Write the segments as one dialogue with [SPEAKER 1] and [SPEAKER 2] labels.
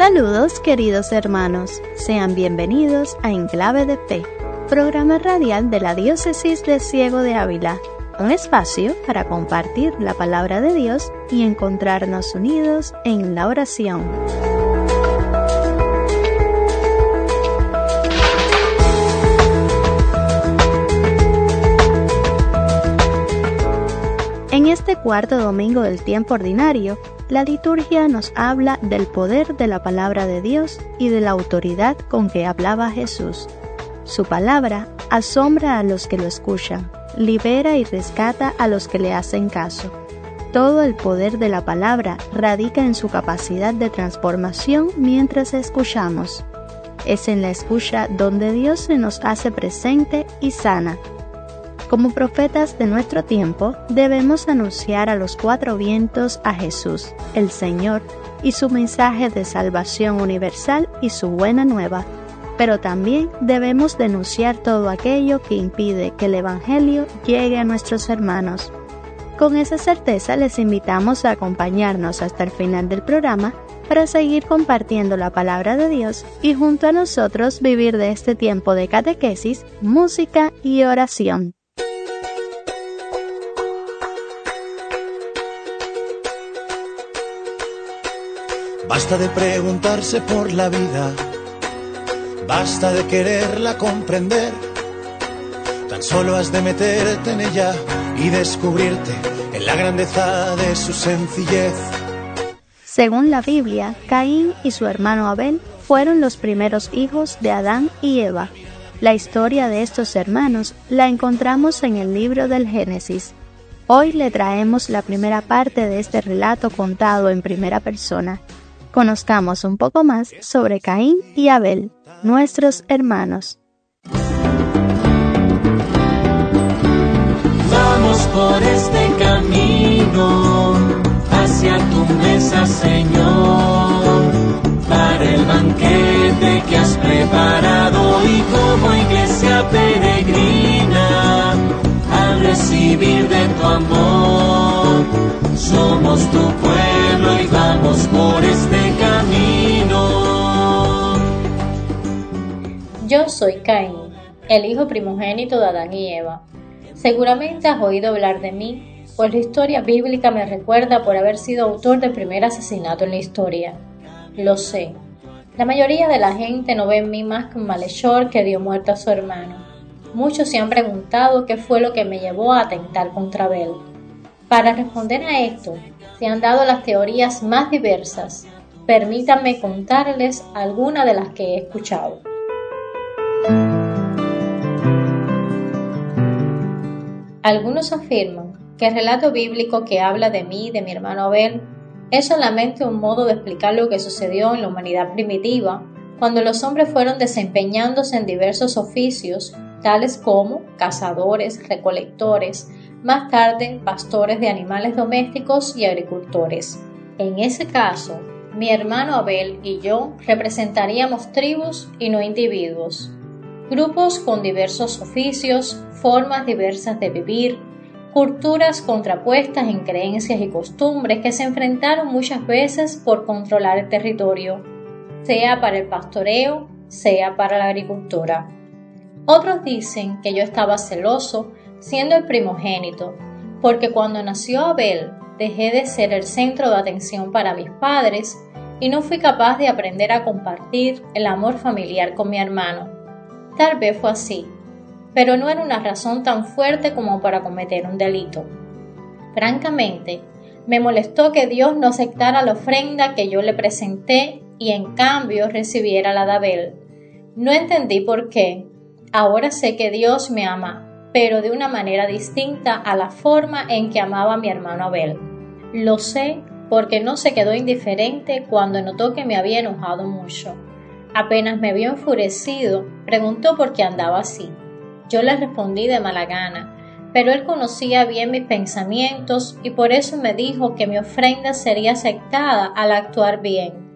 [SPEAKER 1] Saludos queridos hermanos, sean bienvenidos a Enclave de Fe, programa radial de la Diócesis de Ciego de Ávila, un espacio para compartir la palabra de Dios y encontrarnos unidos en la oración. En este cuarto domingo del tiempo ordinario, la liturgia nos habla del poder de la palabra de Dios y de la autoridad con que hablaba Jesús. Su palabra asombra a los que lo escuchan, libera y rescata a los que le hacen caso. Todo el poder de la palabra radica en su capacidad de transformación mientras escuchamos. Es en la escucha donde Dios se nos hace presente y sana como profetas de nuestro tiempo, debemos anunciar a los cuatro vientos a Jesús, el Señor, y su mensaje de salvación universal y su buena nueva. Pero también debemos denunciar todo aquello que impide que el Evangelio llegue a nuestros hermanos. Con esa certeza les invitamos a acompañarnos hasta el final del programa para seguir compartiendo la palabra de Dios y junto a nosotros vivir de este tiempo de catequesis, música y oración.
[SPEAKER 2] Basta de preguntarse por la vida, basta de quererla comprender. Tan solo has de meterte en ella y descubrirte en la grandeza de su sencillez.
[SPEAKER 1] Según la Biblia, Caín y su hermano Abel fueron los primeros hijos de Adán y Eva. La historia de estos hermanos la encontramos en el libro del Génesis. Hoy le traemos la primera parte de este relato contado en primera persona conozcamos un poco más sobre Caín y Abel, nuestros hermanos.
[SPEAKER 3] Vamos por este camino hacia tu mesa, Señor, para el banquete que has preparado y como iglesia peregrina, recibir de tu amor, somos tu pueblo y vamos por este
[SPEAKER 4] Yo soy Caín, el hijo primogénito de Adán y Eva. Seguramente has oído hablar de mí, pues la historia bíblica me recuerda por haber sido autor del primer asesinato en la historia. Lo sé. La mayoría de la gente no ve en mí más que un malhechor que dio muerte a su hermano. Muchos se han preguntado qué fue lo que me llevó a atentar contra Abel. Para responder a esto, se han dado las teorías más diversas. Permítanme contarles algunas de las que he escuchado. Algunos afirman que el relato bíblico que habla de mí y de mi hermano Abel es solamente un modo de explicar lo que sucedió en la humanidad primitiva cuando los hombres fueron desempeñándose en diversos oficios, tales como cazadores, recolectores, más tarde pastores de animales domésticos y agricultores. En ese caso, mi hermano Abel y yo representaríamos tribus y no individuos grupos con diversos oficios, formas diversas de vivir, culturas contrapuestas en creencias y costumbres que se enfrentaron muchas veces por controlar el territorio, sea para el pastoreo, sea para la agricultura. Otros dicen que yo estaba celoso siendo el primogénito, porque cuando nació Abel dejé de ser el centro de atención para mis padres y no fui capaz de aprender a compartir el amor familiar con mi hermano. Tal vez fue así, pero no era una razón tan fuerte como para cometer un delito. Francamente, me molestó que Dios no aceptara la ofrenda que yo le presenté y en cambio recibiera la de Abel. No entendí por qué. Ahora sé que Dios me ama, pero de una manera distinta a la forma en que amaba mi hermano Abel. Lo sé porque no se quedó indiferente cuando notó que me había enojado mucho. Apenas me vio enfurecido, preguntó por qué andaba así. Yo le respondí de mala gana, pero él conocía bien mis pensamientos y por eso me dijo que mi ofrenda sería aceptada al actuar bien,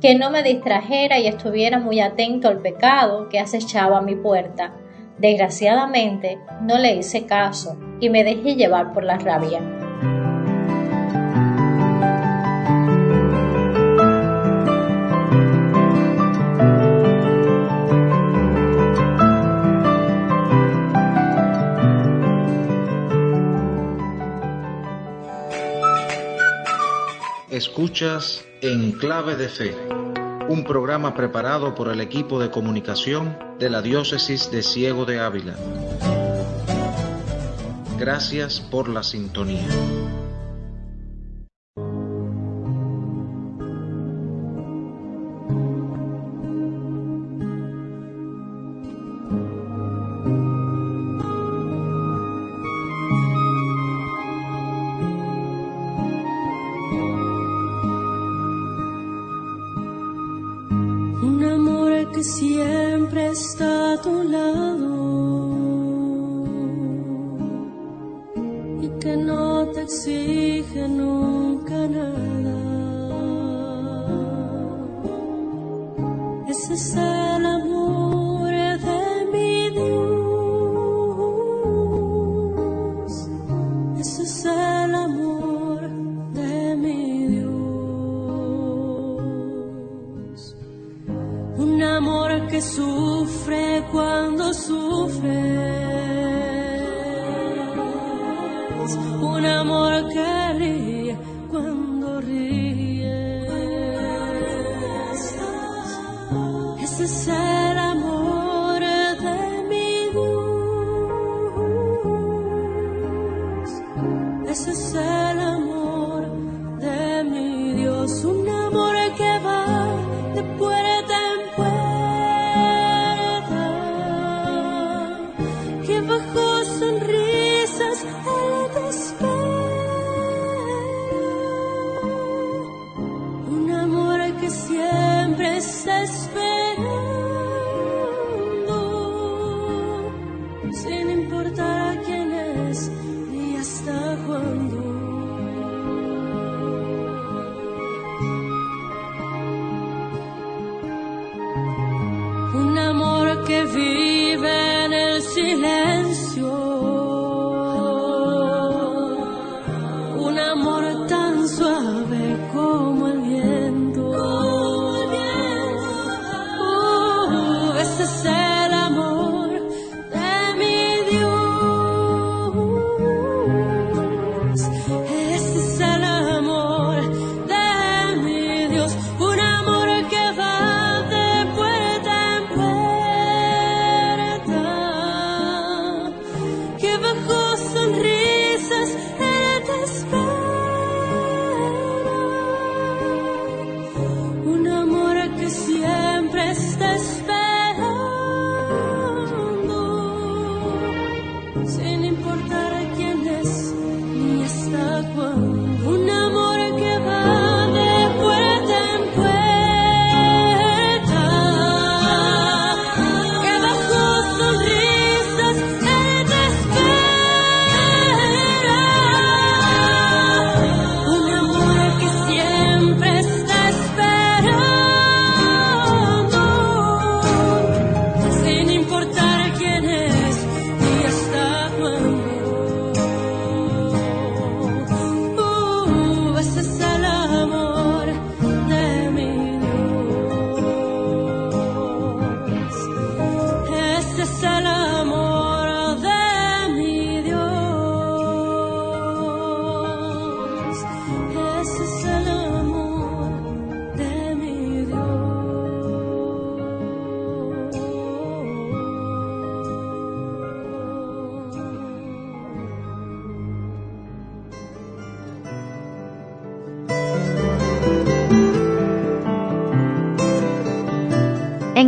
[SPEAKER 4] que no me distrajera y estuviera muy atento al pecado que acechaba a mi puerta. Desgraciadamente, no le hice caso y me dejé llevar por la rabia.
[SPEAKER 5] Escuchas en Clave de Fe, un programa preparado por el equipo de comunicación de la Diócesis de Ciego de Ávila. Gracias por la sintonía.
[SPEAKER 6] En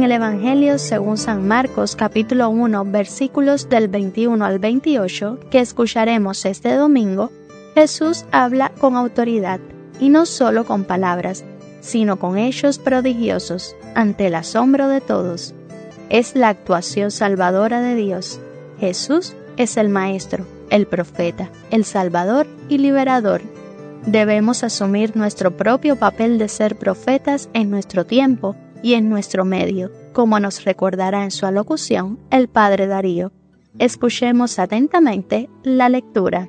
[SPEAKER 6] el Evangelio según San Marcos capítulo 1 versículos del 21 al 28 que escucharemos este domingo, Jesús habla con autoridad y no solo con palabras, sino con hechos prodigiosos ante el asombro de todos. Es la actuación salvadora de Dios. Jesús es el Maestro, el Profeta, el Salvador y Liberador. Debemos asumir nuestro propio papel de ser profetas en nuestro tiempo y en nuestro medio, como nos recordará en su alocución el Padre Darío. Escuchemos atentamente la lectura.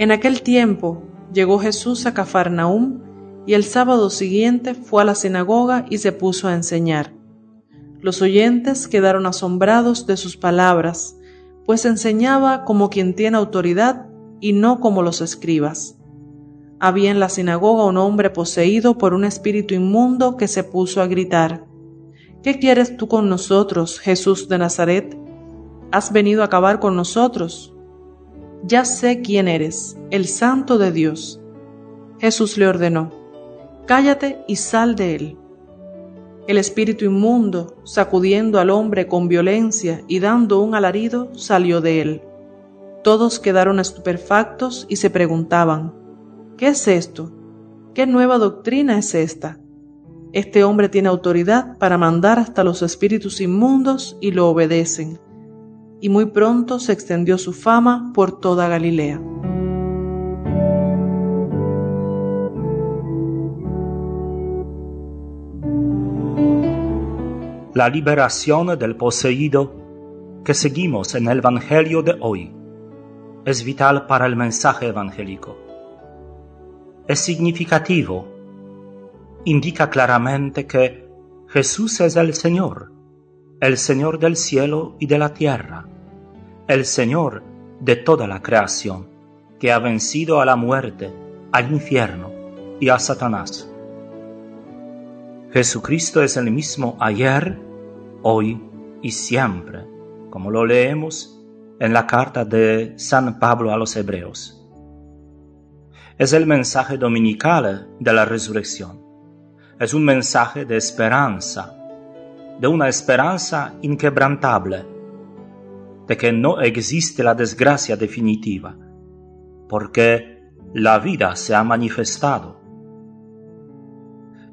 [SPEAKER 7] En aquel tiempo llegó Jesús a Cafarnaúm y el sábado siguiente fue a la sinagoga y se puso a enseñar. Los oyentes quedaron asombrados de sus palabras, pues enseñaba como quien tiene autoridad y no como los escribas. Había en la sinagoga un hombre poseído por un espíritu inmundo que se puso a gritar, ¿Qué quieres tú con nosotros, Jesús de Nazaret? ¿Has venido a acabar con nosotros? Ya sé quién eres, el santo de Dios. Jesús le ordenó, Cállate y sal de él. El espíritu inmundo, sacudiendo al hombre con violencia y dando un alarido, salió de él. Todos quedaron estupefactos y se preguntaban, ¿qué es esto? ¿Qué nueva doctrina es esta? Este hombre tiene autoridad para mandar hasta los espíritus inmundos y lo obedecen. Y muy pronto se extendió su fama por toda Galilea.
[SPEAKER 8] La liberación del poseído que seguimos en el Evangelio de hoy es vital para el mensaje evangélico. Es significativo indica claramente que Jesús es el Señor, el Señor del cielo y de la tierra, el Señor de toda la creación, que ha vencido a la muerte, al infierno y a Satanás. Jesucristo es el mismo ayer, hoy y siempre, como lo leemos en la carta de San Pablo a los Hebreos. Es el mensaje dominical de la resurrección es un mensaje de esperanza, de una esperanza inquebrantable, de que no existe la desgracia definitiva, porque la vida se ha manifestado.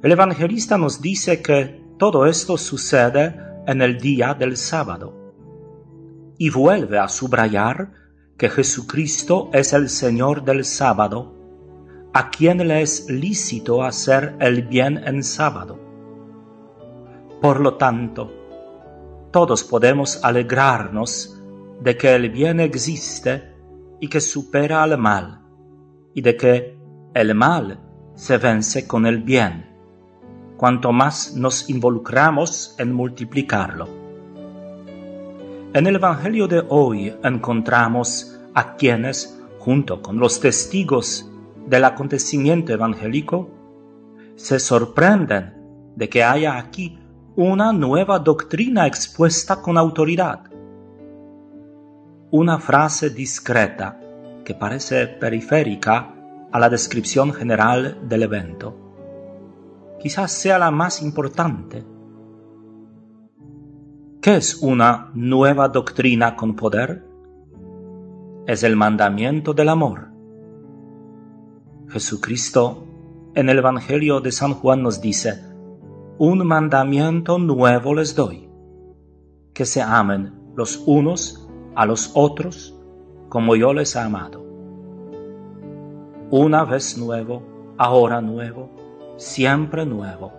[SPEAKER 8] El evangelista nos dice que todo esto sucede en el día del sábado y vuelve a subrayar que Jesucristo es el Señor del sábado a quien le es lícito hacer el bien en sábado. Por lo tanto, todos podemos alegrarnos de que el bien existe y que supera al mal, y de que el mal se vence con el bien, cuanto más nos involucramos en multiplicarlo. En el Evangelio de hoy encontramos a quienes, junto con los testigos del acontecimiento evangélico, se sorprenden de que haya aquí una nueva doctrina expuesta con autoridad. Una frase discreta que parece periférica a la descripción general del evento. Quizás sea la más importante. ¿Qué es una nueva doctrina con poder? Es el mandamiento del amor Jesucristo en el Evangelio de San Juan nos dice, un mandamiento nuevo les doy, que se amen los unos a los otros como yo les he amado. Una vez nuevo, ahora nuevo, siempre nuevo,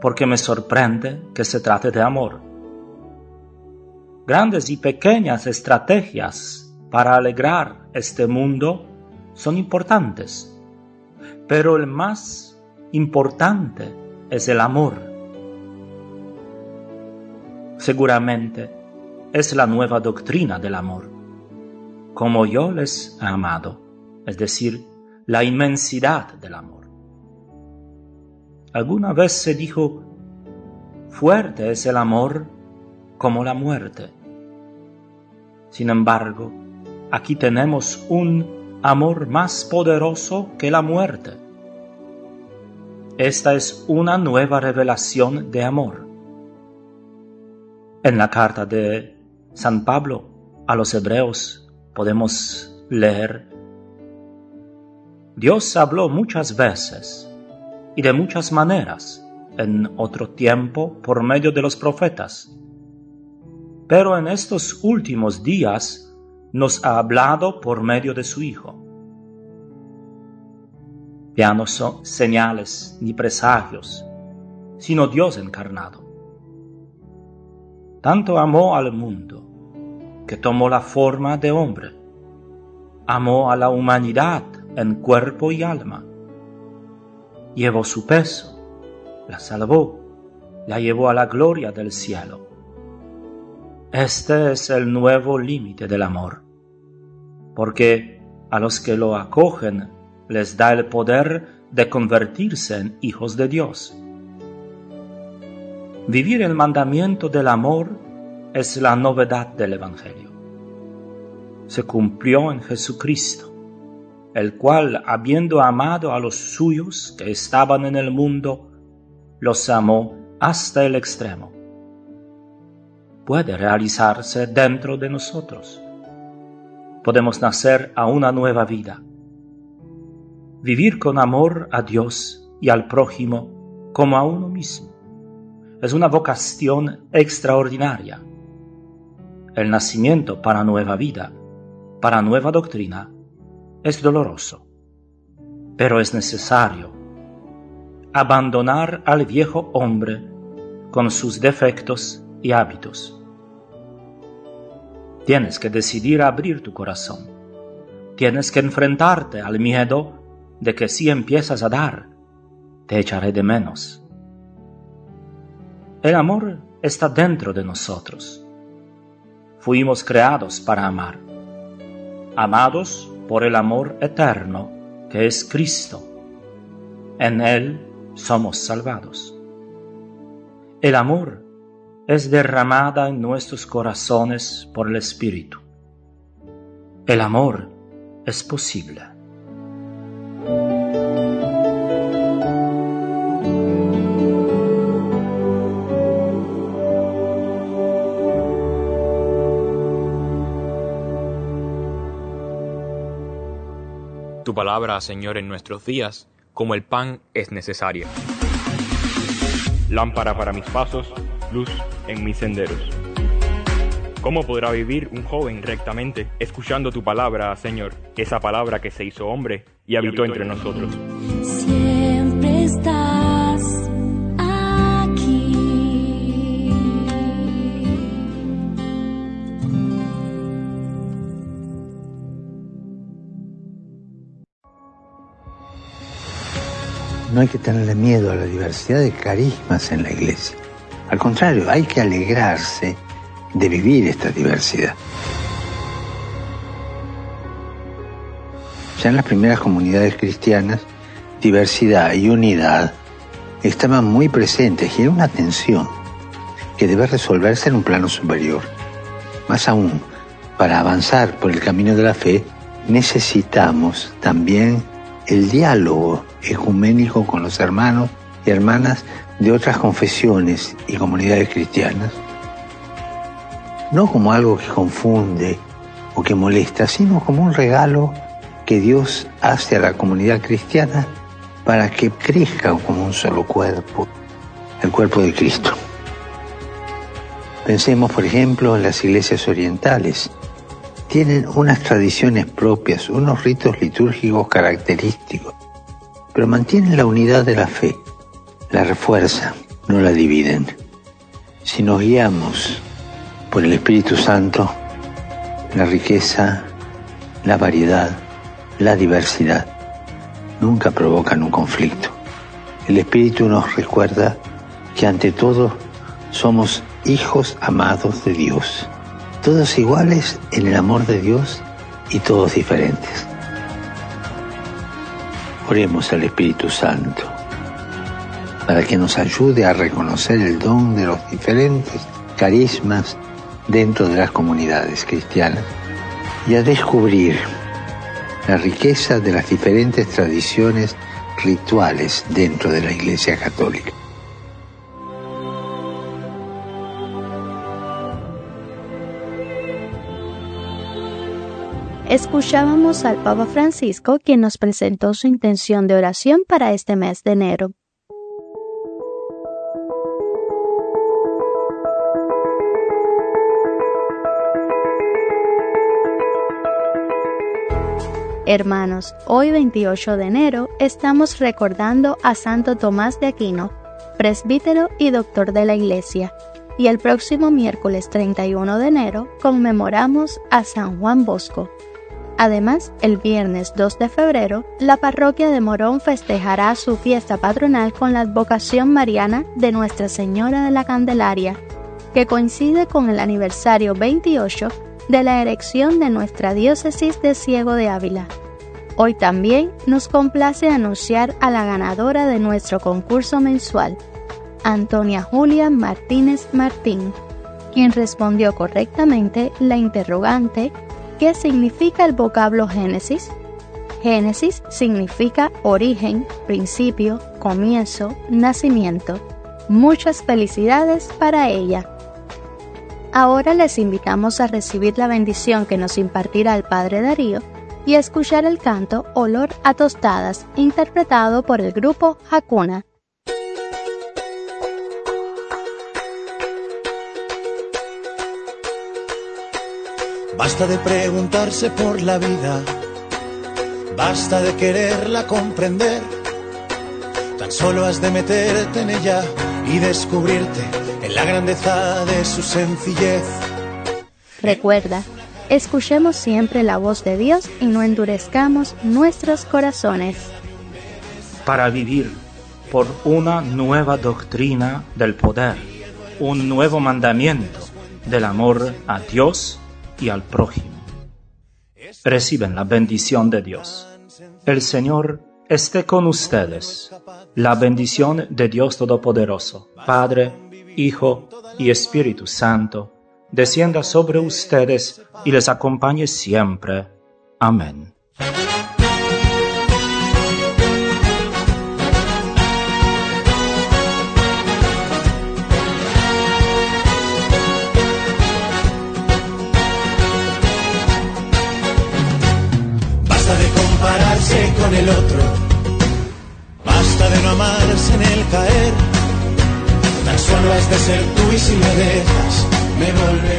[SPEAKER 8] porque me sorprende que se trate de amor. Grandes y pequeñas estrategias para alegrar este mundo son importantes, pero el más importante es el amor. Seguramente es la nueva doctrina del amor, como yo les he amado, es decir, la inmensidad del amor. Alguna vez se dijo, fuerte es el amor como la muerte. Sin embargo, aquí tenemos un amor más poderoso que la muerte. Esta es una nueva revelación de amor. En la carta de San Pablo a los hebreos podemos leer, Dios habló muchas veces y de muchas maneras en otro tiempo por medio de los profetas, pero en estos últimos días nos ha hablado por medio de su Hijo. Ya no son señales ni presagios, sino Dios encarnado. Tanto amó al mundo que tomó la forma de hombre, amó a la humanidad en cuerpo y alma. Llevó su peso, la salvó, la llevó a la gloria del cielo. Este es el nuevo límite del amor, porque a los que lo acogen les da el poder de convertirse en hijos de Dios. Vivir el mandamiento del amor es la novedad del Evangelio. Se cumplió en Jesucristo, el cual, habiendo amado a los suyos que estaban en el mundo, los amó hasta el extremo puede realizarse dentro de nosotros. Podemos nacer a una nueva vida. Vivir con amor a Dios y al prójimo como a uno mismo. Es una vocación extraordinaria. El nacimiento para nueva vida, para nueva doctrina, es doloroso, pero es necesario abandonar al viejo hombre con sus defectos y hábitos. Tienes que decidir abrir tu corazón. Tienes que enfrentarte al miedo de que si empiezas a dar, te echaré de menos. El amor está dentro de nosotros. Fuimos creados para amar, amados por el amor eterno que es Cristo. En Él somos salvados. El amor es derramada en nuestros corazones por el Espíritu. El amor es posible.
[SPEAKER 9] Palabra, Señor, en nuestros días, como el pan, es necesaria. Lámpara para mis pasos luz en mis senderos. ¿Cómo podrá vivir un joven rectamente escuchando tu palabra, Señor? Esa palabra que se hizo hombre y habitó entre nosotros.
[SPEAKER 10] No hay que tenerle miedo a la diversidad de carismas en la iglesia. Al contrario, hay que alegrarse de vivir esta diversidad. Ya en las primeras comunidades cristianas, diversidad y unidad estaban muy presentes y era una tensión que debe resolverse en un plano superior. Más aún, para avanzar por el camino de la fe, necesitamos también el diálogo ecuménico con los hermanos y hermanas de otras confesiones y comunidades cristianas, no como algo que confunde o que molesta, sino como un regalo que Dios hace a la comunidad cristiana para que crezca como un solo cuerpo, el cuerpo de Cristo. Pensemos, por ejemplo, en las iglesias orientales. Tienen unas tradiciones propias, unos ritos litúrgicos característicos, pero mantienen la unidad de la fe la refuerza, no la dividen. Si nos guiamos por el Espíritu Santo, la riqueza, la variedad, la diversidad nunca provocan un conflicto. El Espíritu nos recuerda que ante todo somos hijos amados de Dios, todos iguales en el amor de Dios y todos diferentes. Oremos al Espíritu Santo para que nos ayude a reconocer el don de los diferentes carismas dentro de las comunidades cristianas y a descubrir la riqueza de las diferentes tradiciones rituales dentro de la Iglesia Católica.
[SPEAKER 1] Escuchábamos al Papa Francisco quien nos presentó su intención de oración para este mes de enero. Hermanos, hoy 28 de enero estamos recordando a Santo Tomás de Aquino, presbítero y doctor de la Iglesia, y el próximo miércoles 31 de enero conmemoramos a San Juan Bosco. Además, el viernes 2 de febrero, la parroquia de Morón festejará su fiesta patronal con la advocación mariana de Nuestra Señora de la Candelaria, que coincide con el aniversario 28 de la erección de nuestra diócesis de Ciego de Ávila. Hoy también nos complace anunciar a la ganadora de nuestro concurso mensual, Antonia Julia Martínez Martín, quien respondió correctamente la interrogante ¿Qué significa el vocablo Génesis? Génesis significa origen, principio, comienzo, nacimiento. Muchas felicidades para ella. Ahora les invitamos a recibir la bendición que nos impartirá el Padre Darío y a escuchar el canto Olor a Tostadas, interpretado por el grupo Hakuna.
[SPEAKER 2] Basta de preguntarse por la vida, basta de quererla comprender. Tan solo has de meterte en ella y descubrirte en la grandeza de su sencillez.
[SPEAKER 1] Recuerda, escuchemos siempre la voz de Dios y no endurezcamos nuestros corazones.
[SPEAKER 8] Para vivir por una nueva doctrina del poder, un nuevo mandamiento del amor a Dios y al prójimo. Reciben la bendición de Dios. El Señor esté con ustedes. La bendición de Dios Todopoderoso, Padre, Hijo y Espíritu Santo, descienda sobre ustedes y les acompañe siempre. Amén.
[SPEAKER 2] Y si me dejas, me ver.